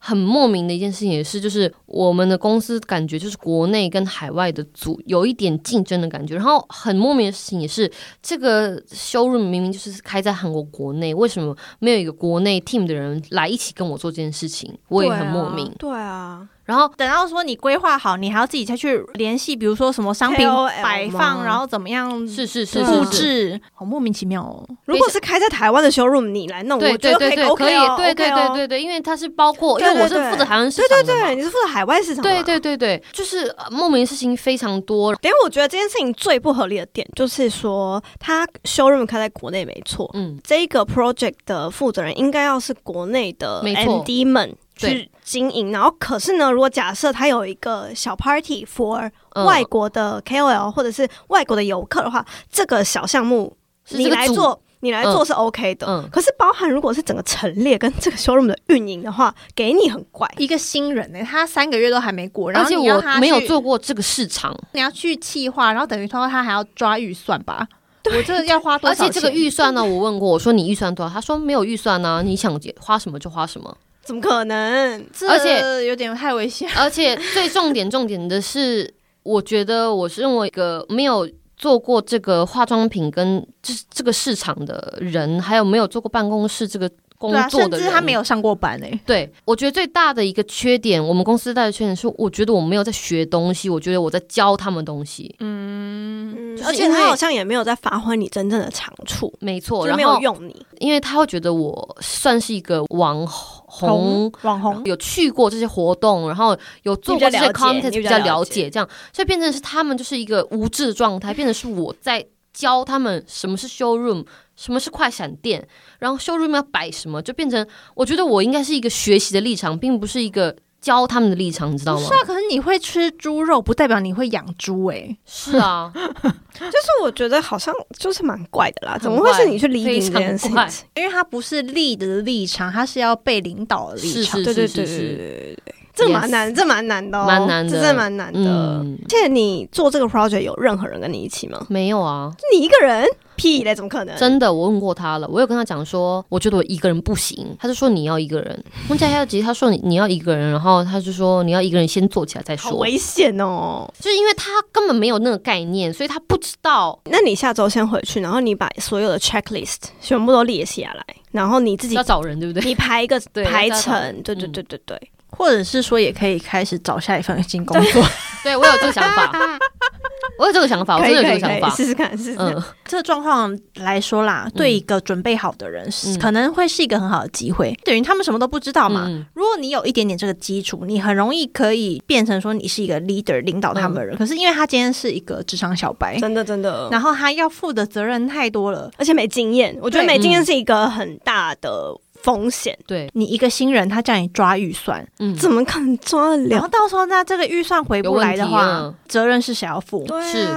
很莫名的一件事情也是，就是我们的公司感觉就是国内跟海外的组有一点竞争的感觉。然后很莫名的事情也是，这个 showroom 明明就是开在韩国国内，为什么没有一个国内 team 的人来一起跟我做这件事情？我也很莫名。对啊。然后等到说你规划好，你还要自己再去联系，比如说什么商品摆放，然后怎么样是是是布置，好莫名其妙哦。如果是开在台湾的 showroom，你来弄，对对对对，可以，对对对对对，因为它是包括，因为我是负责台湾市场对对对，你是负责海外市场，对对对对，就是莫名事情非常多。因为我觉得这件事情最不合理的点，就是说他 showroom 开在国内没错，嗯，这个 project 的负责人应该要是国内的 MD 们。去经营，然后可是呢，如果假设他有一个小 party for 外国的 KOL 或者是外国的游客的话，这个小项目你来做，你来做是 OK 的。嗯，可是包含如果是整个陈列跟这个 showroom 的运营的话，给你很怪。一个新人呢，他三个月都还没过，而且我没有做过这个市场，你要去企划，然后等于说他还要抓预算吧？我这要花多少？而且这个预算呢，我问过，我说你预算多少？他说没有预算呢，你想花什么就花什么。怎么可能？而且有点太危险。而且最重点重点的是，我觉得我是认为一个没有做过这个化妆品跟这这个市场的人，还有没有做过办公室这个工作的人，他没有上过班诶。对，我觉得最大的一个缺点，我们公司带的缺点是，我觉得我没有在学东西，我觉得我在教他们东西。嗯，而且他好像也没有在发挥你真正的长处。没错，就没有用你，因为他会觉得我算是一个网红。红网红有去过这些活动，然后有做过这些 content，比较了解，这样，所以变成是他们就是一个无知的状态，变成是我在教他们什么是 showroom，什么是快闪电，然后 showroom 要摆什么，就变成我觉得我应该是一个学习的立场，并不是一个。教他们的立场，你知道吗？是啊，可是你会吃猪肉，不代表你会养猪哎。是啊，就是我觉得好像就是蛮怪的啦，怎么会是你去领导这件事情？因为他不是立的立场，他是要被领导的立场。对对对对对对。这蛮难，这蛮难的，蛮难的，这真的蛮难的。而且你做这个 project 有任何人跟你一起吗？没有啊，你一个人。屁嘞，怎么可能？真的，我问过他了，我有跟他讲说，我觉得我一个人不行，他就说你要一个人。孟佳佳吉他说你你要一个人，然后他就说你要一个人先做起来再说。好危险哦！就是因为他根本没有那个概念，所以他不知道。那你下周先回去，然后你把所有的 checklist 全部都列下来，然后你自己要找人，对不对？你排一个 排程，对对对对对。或者是说，也可以开始找下一份新工作。对我有这个想法，我有这个想法，我真的有这个想法，试试看，试试。嗯，这个状况来说啦，对一个准备好的人，可能会是一个很好的机会。等于他们什么都不知道嘛。如果你有一点点这个基础，你很容易可以变成说你是一个 leader，领导他们的人。可是因为他今天是一个职场小白，真的真的，然后他要负的责任太多了，而且没经验。我觉得没经验是一个很大的。风险，对。你一个新人，他叫你抓预算，嗯，怎么可能抓得了？然后到时候那这个预算回不来的话，责任是谁要负？是，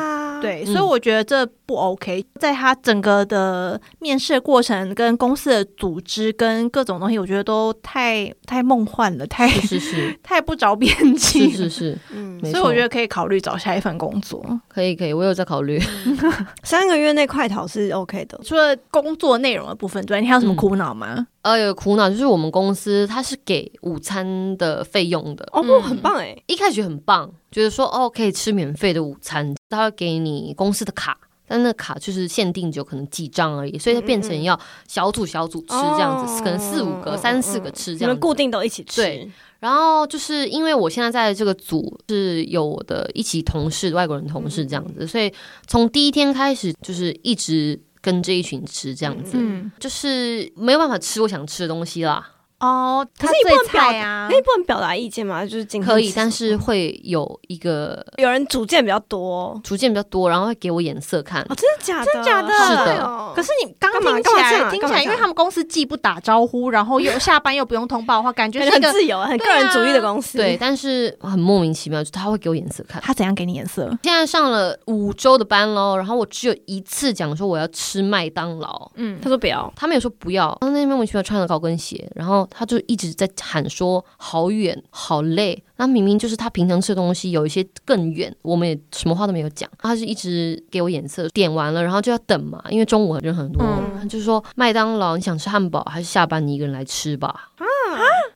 对，所以我觉得这不 OK。在他整个的面试过程、跟公司的组织、跟各种东西，我觉得都太太梦幻了，太是是 太不着边际，是是是，嗯，所以我觉得可以考虑找下一份工作，可以可以，我有在考虑，三个月内快逃是 OK 的。除了工作内容的部分，之外，你还有什么苦恼吗？呃，有苦恼就是我们公司它是给午餐的费用的哦，很棒哎！一开始很棒，觉得说哦可以吃免费的午餐，他会给你公司的卡，但那卡就是限定就可能几张而已，所以它变成要小组小组吃这样子，可能四五个、三四个吃这样，固定都一起吃。对，然后就是因为我现在在这个组是有我的一起同事，外国人同事这样子，所以从第一天开始就是一直。跟这一群吃这样子，就是没有办法吃我想吃的东西啦。哦，可是你不能表达，你不能表达意见吗？就是可以，但是会有一个有人主见比较多，主见比较多，然后会给我颜色看。哦，真的假的？真的假的？是的。可是你刚听起来，听起来，因为他们公司既不打招呼，然后又下班又不用通报的话，感觉很自由、很个人主义的公司。对，但是很莫名其妙，就他会给我颜色看。他怎样给你颜色？现在上了五周的班喽，然后我只有一次讲说我要吃麦当劳。嗯，他说不要，他没有说不要。他那边莫名其妙穿了高跟鞋，然后他就一直在。喊说好远好累，那明明就是他平常吃的东西有一些更远，我们也什么话都没有讲，他是一直给我眼色，点完了然后就要等嘛，因为中午人很多，就是说麦当劳你想吃汉堡还是下班你一个人来吃吧？啊。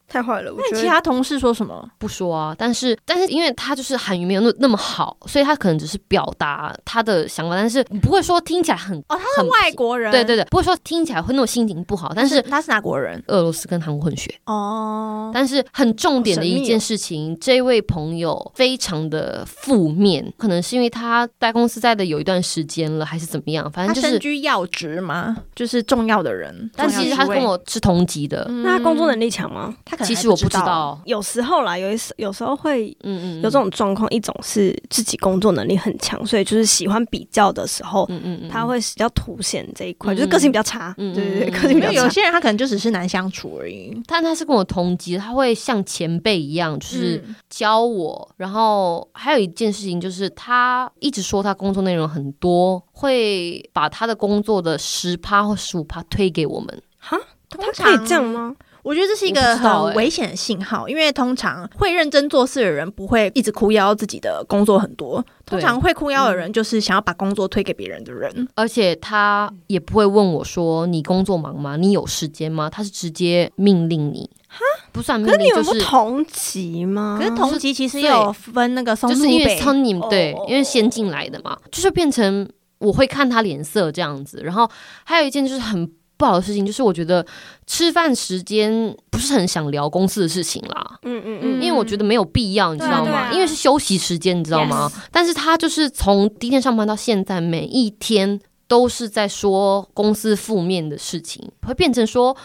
太坏了！那其他同事说什么？不说啊。但是，但是，因为他就是韩语没有那那么好，所以他可能只是表达他的想法，但是不会说听起来很哦，他是外国人，对对对，不会说听起来会那种心情不好。但是他是哪国人？俄罗斯跟韩国混血哦。但是很重点的一件事情，这位朋友非常的负面，可能是因为他在公司在的有一段时间了，还是怎么样？反正就是身居要职嘛，就是重要的人。但其实他跟我是同级的，那他工作能力强吗？他其实我不知道，有时候啦，有一时有时候会，嗯嗯，有这种状况。一种是自己工作能力很强，所以就是喜欢比较的时候，嗯嗯嗯，他会比较凸显这一块，就是个性比较差，对对对，个性比较差。有些人他可能就只是难相处而已，但他是跟我同级，他会像前辈一样，就是教我。然后还有一件事情就是，他一直说他工作内容很多，会把他的工作的十趴或十五趴推给我们。哈，他可以这样吗？我觉得这是一个很危险的信号，因为通常会认真做事的人不会一直哭腰自己的工作很多，通常会哭腰的人就是想要把工作推给别人的人，而且他也不会问我说你工作忙吗？你有时间吗？他是直接命令你，哈，不算命令，就是同级吗？可是同级其实也有分那个松就是因为从你对，因为先进来的嘛，就是变成我会看他脸色这样子，然后还有一件就是很。不好的事情就是，我觉得吃饭时间不是很想聊公司的事情啦。嗯嗯嗯，因为我觉得没有必要，你知道吗？因为是休息时间，你知道吗？但是他就是从第一天上班到现在，每一天都是在说公司负面的事情，会变成说。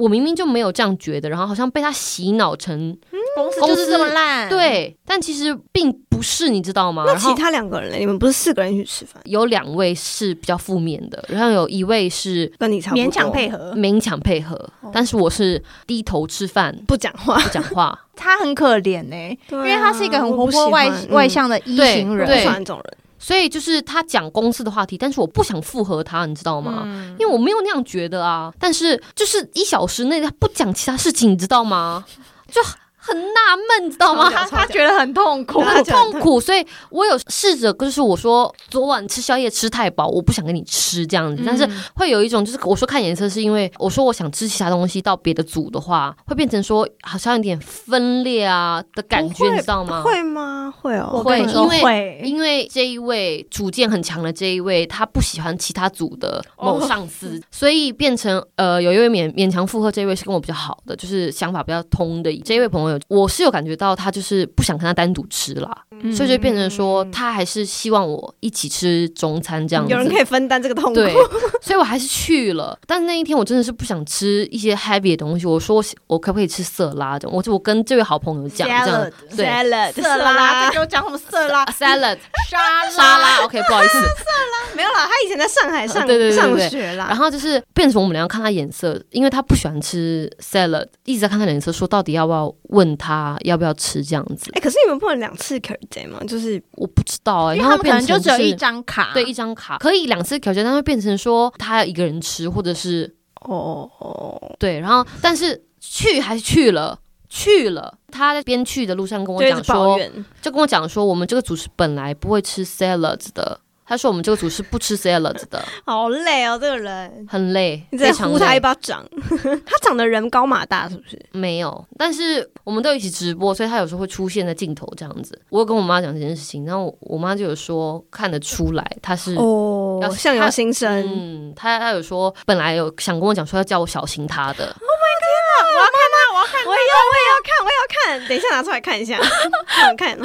我明明就没有这样觉得，然后好像被他洗脑成公司就是这么烂，对，但其实并不是，你知道吗？那其他两个人呢，你们不是四个人一起吃饭？有两位是比较负面的，然后有一位是跟你勉强配合，勉强配合，但是我是低头吃饭，不讲话，不讲话。他很可怜呢，因为他是一个很活泼外外向的一型人，不喜欢这种人。所以就是他讲公司的话题，但是我不想附和他，你知道吗？因为我没有那样觉得啊。但是就是一小时内他不讲其他事情，你知道吗？就很很纳闷，你知道吗？他他觉得很痛苦，很痛苦，所以我有试着，就是我说昨晚吃宵夜吃太饱，我不想跟你吃这样子，但是会有一种就是我说看颜色，是因为我说我想吃其他东西到别的组的话，会变成说好像有点分裂啊的感觉，你知道吗？会吗？会哦，会，因为因为这一位主见很强的这一位，他不喜欢其他组的某上司，所以变成呃有一位勉勉强附和这一位是跟我比较好的，就是想法比较通的这一位朋友，我是有感觉到他就是不想跟他单独吃啦，所以就变成说他还是希望我一起吃中餐这样子，有人可以分担这个痛苦，对，所以我还是去了。但是那一天我真的是不想吃一些 heavy 的东西，我说我可不可以吃色拉的？我就我跟这位好朋友讲这样，对。色拉，给我讲什么色拉？salad 沙沙拉，OK，不好意思，色 拉没有啦，他以前在上海上对对上学啦，然后就是变成我们两个看他眼色，因为他不喜欢吃 salad，一直在看他脸色，说到底要不要问他要不要吃这样子。哎，可是你们不能两次 r 吗？就是我不知道哎，因为他们可能就只有一张卡，对，一张卡可以两次 r 但会变成说他要一个人吃，或者是哦哦，对，然后但是去还是去了。去了，他在边去的路上跟我讲说，就跟我讲说，我们这个组是本来不会吃 salads 的。他说我们这个组是不吃 salads 的。好累哦，这个人很累，你在呼他一巴掌。他长得人高马大，是不是？没有，但是我们都一起直播，所以他有时候会出现在镜头这样子。我有跟我妈讲这件事情，然后我妈就有说看得出来他是哦，相由心生。嗯，他他有说本来有想跟我讲说要叫我小心他的。Oh my god！我要看他，我要看，我也要，我也要看，我也要看。等一下拿出来看一下，看看。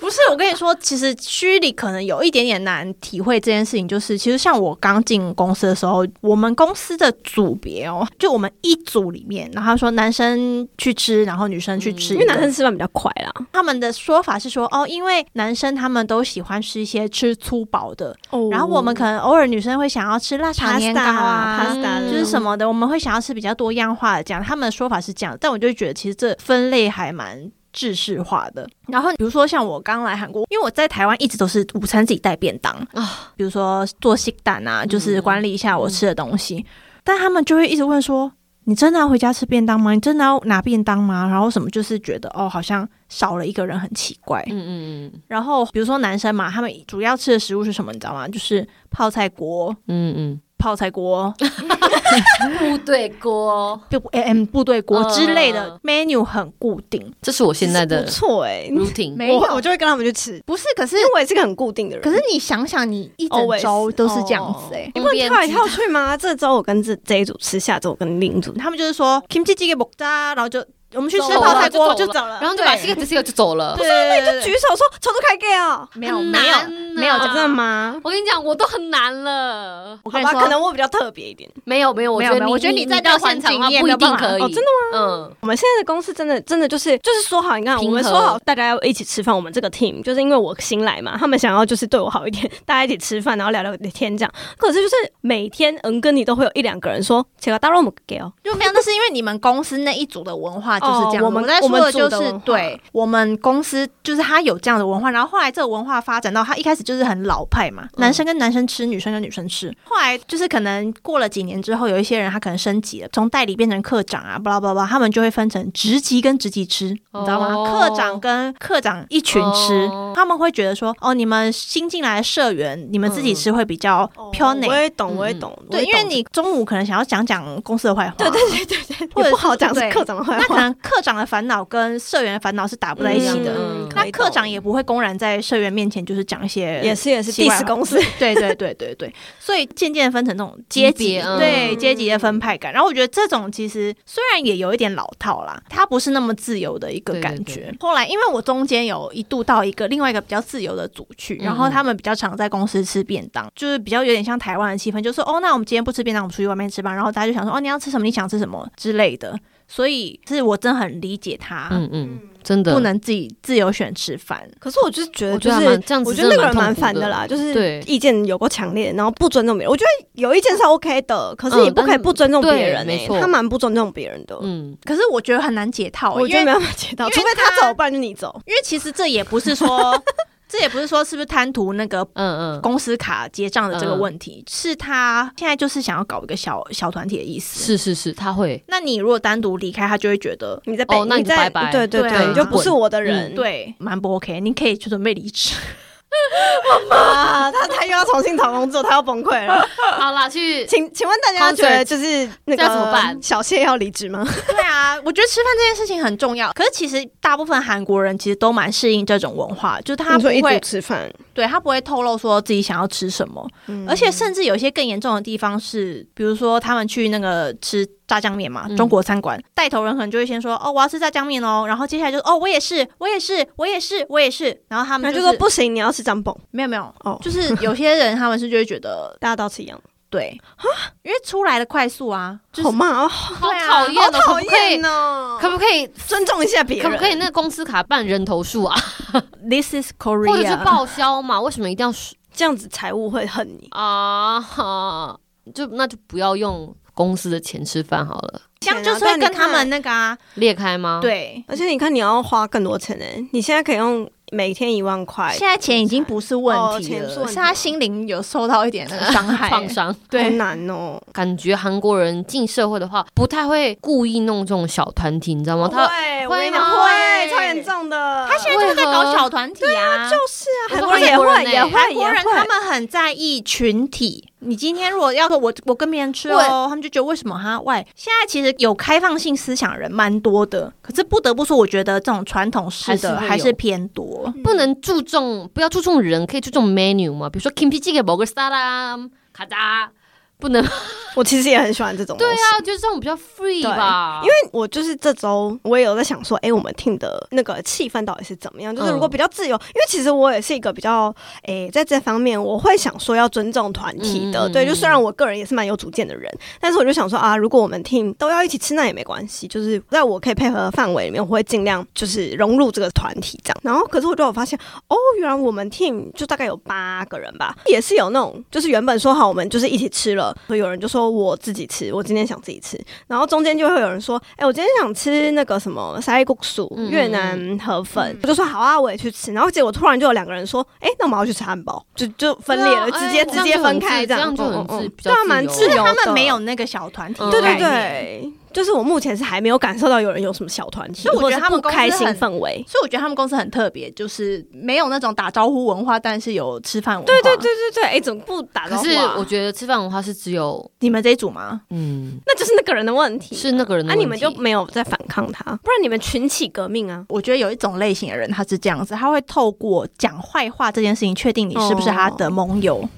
不是，我跟你说，其实虚里可能有一点点难体会这件事情。就是其实像我刚进公司的时候，我们公司的组别哦，就我们一组里面，然后说男生去吃，然后女生去吃，因为男生吃饭比较快啦。他们的说法是说，哦，因为男生他们都喜欢吃一些吃粗饱的，然后我们可能偶尔女生会想要吃辣炒年糕啊，就是什么的，我们会想要吃比较多样化的这样。他们的说法是这样，但我就觉得其实这分类还蛮。制式化的，然后比如说像我刚来韩国，因为我在台湾一直都是午餐自己带便当啊，比如说做西蛋啊，就是管理一下我吃的东西，但他们就会一直问说：“你真的要回家吃便当吗？你真的要拿便当吗？”然后什么就是觉得哦，好像少了一个人很奇怪。嗯嗯嗯。然后比如说男生嘛，他们主要吃的食物是什么？你知道吗？就是泡菜锅。嗯嗯。泡菜锅、部队锅、就 M 部队锅之类的 menu 很固定，这是我现在的不错哎，routine。没有，我就会跟他们去吃。不是，可是因为我也是个很固定的人。可是你想想，你一整周都是这样子哎，你不能跳来跳去吗？这周我跟这这一组吃，下周我跟另一组，他们就是说 kimchi 鸡给木渣，然后就。我们去吃泡菜锅就走了，然后就把这个这个就走了。不是，那你就举手说抽出开给啊？没有，没有，没有真的吗？我跟你讲，我都很难了。好吧，可能我比较特别一点。没有，没有，我觉得，我觉得你再到现场不一定可以。真的吗？嗯，我们现在的公司真的真的就是就是说好，你看我们说好大家要一起吃饭。我们这个 team 就是因为我新来嘛，他们想要就是对我好一点，大家一起吃饭，然后聊聊天这样。可是就是每天嗯跟你都会有一两个人说，请个大肉姆给哦，就没有。那是因为你们公司那一组的文化就是这样。我们在。说的就是对我们公司，就是他有这样的文化，然后后来这个文化发展到他一开始就是很老派嘛，男生跟男生吃，女生跟女生吃。后来就是可能过了几年之后，有一些人他可能升级了，从代理变成科长啊，巴拉巴拉，他们就会分成职级跟职级吃，你知道吗？科长跟科长一群吃，他们会觉得说，哦，你们新进来的社员，你们自己吃会比较飘内。我也懂，我也懂。对，因为你中午可能想要讲讲公司的坏话，对对对对对，或者不好讲是科长的坏话，那可能科长的烦恼。跟社员的烦恼是打不在一起的，那科长也不会公然在社员面前就是讲一些也是也是第四公司，对对对对对，所以渐渐分成那种阶级，对阶级的分派感。然后我觉得这种其实虽然也有一点老套啦，它不是那么自由的一个感觉。后来因为我中间有一度到一个另外一个比较自由的组去，然后他们比较常在公司吃便当，就是比较有点像台湾的气氛，就说哦，那我们今天不吃便当，我们出去外面吃吧。然后大家就想说哦，你要吃什么？你想吃什么之类的。所以是我真的很理解他，嗯嗯，真的不能自己自由选吃饭。可是我就是觉得，就是这样子，我觉得那个人蛮烦的啦，就是意见有过强烈，然后不尊重别人。我觉得有意见是 OK 的，可是你不可以不尊重别人，没错，他蛮不尊重别人的。嗯，可是我觉得很难解套，我觉得没办法解套，除非他走，不然就你走。因为其实这也不是说。这也不是说是不是贪图那个嗯嗯，公司卡结账的这个嗯问题，是他现在就是想要搞一个小小团体的意思。是是是，他会那你如果单独离开，他就会觉得你在被哦那你你在就拜拜对对对啊你就不是我的人。对蛮不 OK，你可以去准备离职。啊，他他又要重新找工作，他要崩溃了。好啦，去请请问大家觉得就是那这要怎么办小谢要离职吗？对啊，我觉得吃饭这件事情很重要。可是其实大部分韩国人其实都蛮适应这种文化，就是他不你说一组会吃饭，对他不会透露说自己想要吃什么，嗯而且甚至有一些更严重的地方是，比如说他们去那个吃炸酱面嘛，嗯中国餐馆，带头人可能就会先说哦我要吃炸酱面哦，然后接下来就哦我也是，我也是，我也是，我也是，然后他们那就就说不行，你要吃张蹦没有没有，哦，就是有些人他们是就会觉得 大家都吃一样，对因为出来的快速啊，就是好慢哦，好讨厌哦，可讨不可以厌？哦，可不可以？尊重一下别人？可不可以那个公司卡办人头数啊，This is 或者是 Korea，报销嘛？为什么一定要这样子财务会恨你？啊？哈就那就不要用公司的钱吃饭好了，这样就是会跟他们那个啊，裂开吗？，对。而且你看，你要花更多钱呢。你现在可以用每天一万块，现在钱已经不是问哦题了，钱是他心灵有受到一点那个 伤害、创伤。好对，难哦。感觉韩国人进社会的话，不太会故意弄这种小团体，你知道吗？他会，会会超严重的。他现在就是在搞小团体啊，就是啊，韩国人也会，韩国人他们很在意群体。你今天如果要说我我跟别人吃哦，他们就觉得为什么哈外现在其实有开放性思想人蛮多的，可是不得不说，我觉得这种传统式的还是偏多。不能注重，不要注重人，可以注重 menu 嘛？比如说 kimchi 个沙拉卡扎，不能 我其实也很喜欢这种。对，啊，就是这种比较 free 对吧。因为我就是这周我也有在想说，哎、我们听的那个气氛到底是怎么样？就是如果比较自由，因为其实我也是一个比较，哎、在这方面我会想说要尊重团体的。嗯对，就虽然我个人也是蛮有主见的人，但是我就想说啊，如果我们 team 都要一起吃，那也没关系，就是在我可以配合的范围里面，我会尽量就是融入这个团体这样。然后，可是我就有发现，哦，原来我们 team 就大概有八个人吧，也是有那种，就是原本说好我们就是一起吃了，所以有人就说我自己吃，我今天想自己吃，然后中间就会有人说，哎、我今天想吃那个什么沙谷薯嗯。越南河粉，我就说好啊，我也去吃，然后结果突然就有两个人说，哎、那我们要去吃汉堡，就就分裂了，啊直接哎直接分开这样，样。就很自嗯嗯嗯。比较对啊，蛮自由的，他们没有那个小团体对对概念，对，就是我目前是还没有感受到有人有什么小团体，所以我觉得他们公司不开心很氛围。所以我觉得他们公司很特别，就是没有那种打招呼文化，但是有吃饭文化。对对对，对对，哎，怎么不打招可是呼啊？我觉得吃饭文化是只有你们这一组吗？嗯，那就是那个人的问题，是那个人的啊，问题。你们就没有在反抗他，不然你们群起革命啊！我觉得有一种类型的人，他是这样子，他会透过讲坏话这件事情，确定你是不是他的盟友。哦，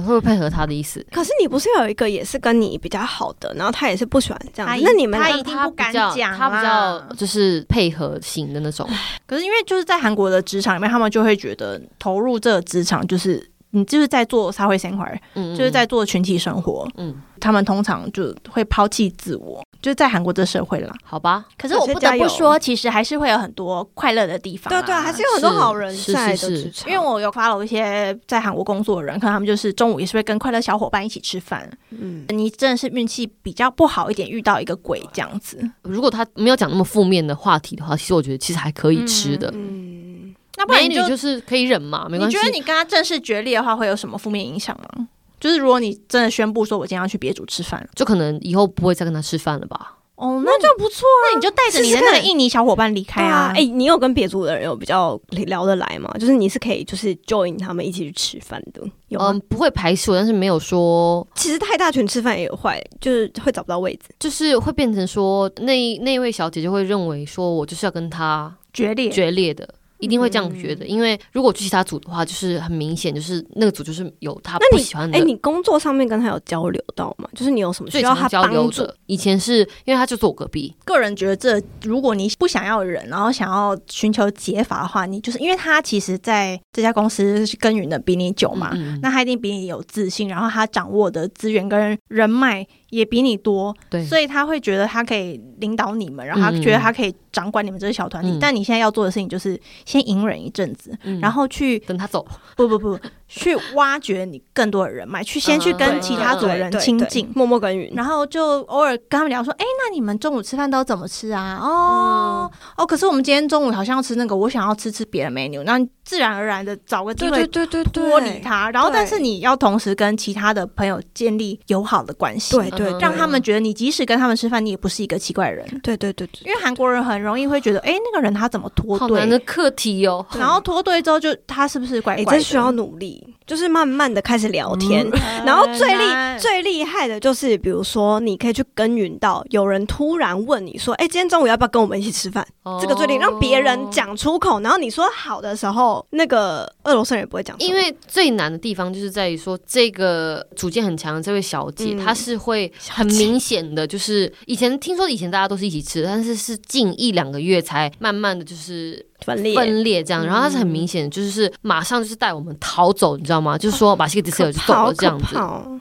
会不会配合他的意思？可是你不是有一个也是跟你比较好的，然后他也是不喜欢这样子，那你们他一定不敢比较讲他比较就是配合型的那种。可是因为就是在韩国的职场里面，他们就会觉得投入这个职场就是你就是在做 xã 會生活，嗯，就是在做群体生活。嗯，他们通常就会抛弃自我，就是在韩国这社会了。好吧，可是我不得不说，其实还是会有很多快乐的地方、对对啊，还是有很多好人是在的是是职场，因为我有 follow 一些在韩国工作的人，可能他们就是中午也是会跟快乐小伙伴一起吃饭。嗯，你真的是运气比较不好一点，遇到一个鬼这样子。如果他没有讲那么负面的话题的话，其实我觉得其实还可以吃的。嗯，那不然你就就是可以忍嘛，没关系你觉。得你跟他正式决裂的话，会有什么负面影响吗？就是如果你真的宣布说我今天要去别组吃饭，就可能以后不会再跟他吃饭了吧？哦，那那就不错啊。那你就带着你的那个印尼小伙伴离开啊！哎、你有跟别组的人有比较聊得来吗？就是你是可以就是 join 他们一起去吃饭的，有不会排斥我，但是没有说，其实太大群吃饭也有坏，就是会找不到位置。就是会变成说那那位小姐就会认为说我就是要跟他决裂，决裂的。一定会这样觉得，因为如果去其他组的话，就是很明显，就是那个组就是有他不喜欢的。哎、你工作上面跟他有交流到吗？就是你有什么需要他交流帮助？的，以前是因为他就坐我隔壁，个人觉得这，如果你不想要人，然后想要寻求解法的话，你就是因为他其实在这家公司耕耘的比你久嘛，嗯嗯那他一定比你有自信，然后他掌握的资源跟人脉也比你多，对，所以他会觉得他可以领导你们，然后他嗯。觉得他可以掌管你们这个小团体。嗯。但你现在要做的事情就是先隐忍一阵子，嗯。然后去等他走，不不不去挖掘你更多的人脉，去先去跟其他组的人亲近，默默耕耘，然后就偶尔跟他们聊说，哎，那你们中午吃饭都怎么吃啊？哦哦，可是我们今天中午好像要吃那个，我想要吃吃别的 menu，那自然而然的找个机会对对脱离他，然后但是你要同时跟其他的朋友建立友好的关系，对对，让他们觉得你即使跟他们吃饭，你也不是一个奇怪人，对对对对，因为韩国人很容易会觉得，哎，那个人他怎么脱队？难的课题哦，然后脱队之后就他是不是怪怪？这需要努力。being. 就是慢慢的开始聊天，然后最厉最厉害的就是，比如说你可以去耕耘到有人突然问你说：“哎，今天中午要不要跟我们一起吃饭？”这个最厉害，让别人讲出口，然后你说好的时候，那个俄罗斯人也不会讲。因为最难的地方就是在于说，这个主见很强的这位小姐，她是会很明显的，就是以前听说以前大家都是一起吃，但是是近一两个月才慢慢的就是。分裂分裂这样，然后她是很明显，就是马上就是带我们逃走，你知道吗？就是说把这个迪斯尔就走了这样子，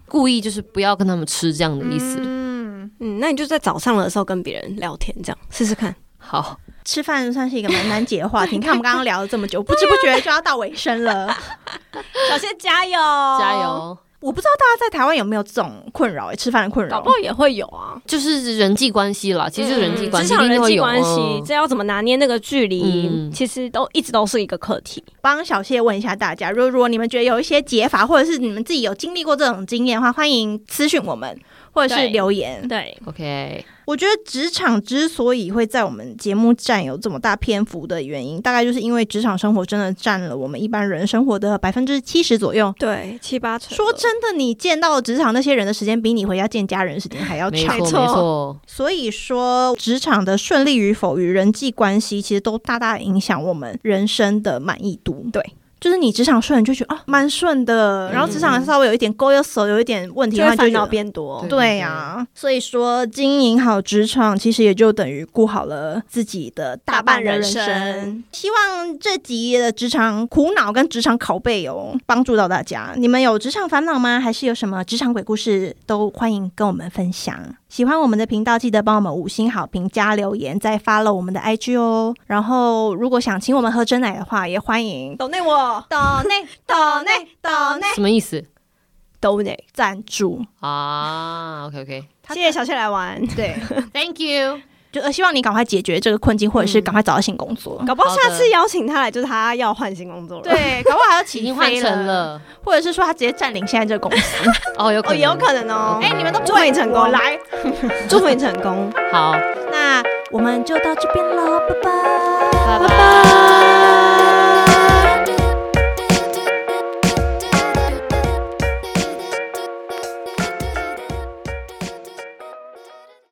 故意就是不要跟他们吃这样的意思。嗯嗯，那你就在早上的时候跟别人聊天，这样试试看。好，吃饭算是一个蛮难解的话题。你看我们刚刚聊了这么久，不知不觉就要到尾声了。小谢加油，加油！我不知道大家在台湾有没有这种困扰，欸，吃饭的困扰，搞不好也会有啊，就是人际关系啦，其实人际关系，人际关系，这要怎么拿捏那个距离，其实都一直都是一个课题。帮小谢问一下大家，如果如果你们觉得有一些解法，或者是你们自己有经历过这种经验的话，欢迎私讯我们。或者是留言，对，OK。我觉得职场之所以会在我们节目占有这么大篇幅的原因，大概就是因为职场生活真的占了我们一般人生活的百分之七十左右，对，七八成。说真的，你见到职场那些人的时间，比你回家见家人时间还要长，没错。所以说，职场的顺利与否与人际关系，其实都大大影响我们人生的满意度。对。就是你职场顺，你就觉得啊蛮顺的，然后职场稍微有一点勾有手，有一点问题，就烦恼变多。对呀，所以说经营好职场，其实也就等于顾好了自己的大半人生。希望这集的职场苦恼跟职场拷贝有帮助到大家。你们有职场烦恼吗？还是有什么职场鬼故事，都欢迎跟我们分享。喜欢我们的频道，记得帮我们五星好评加留言，再发了我们的 IG 哦。然后，如果想请我们喝真奶的话，也欢迎抖内我抖内抖内抖内，什么意思？抖内赞助啊？OK OK，谢谢小谢来玩，对，Thank you。就呃希望你赶快解决这个困境，或者是赶快找到新工作。搞不好下次邀请他来，就是他要换新工作了。对，搞不好还要起 飞了，或者是说他直接占领现在这个公司。哦，有可能，有可能哦。哎，你们都祝福你成功，来，祝福你成功。好，那我们就到这边喽，拜拜，拜拜。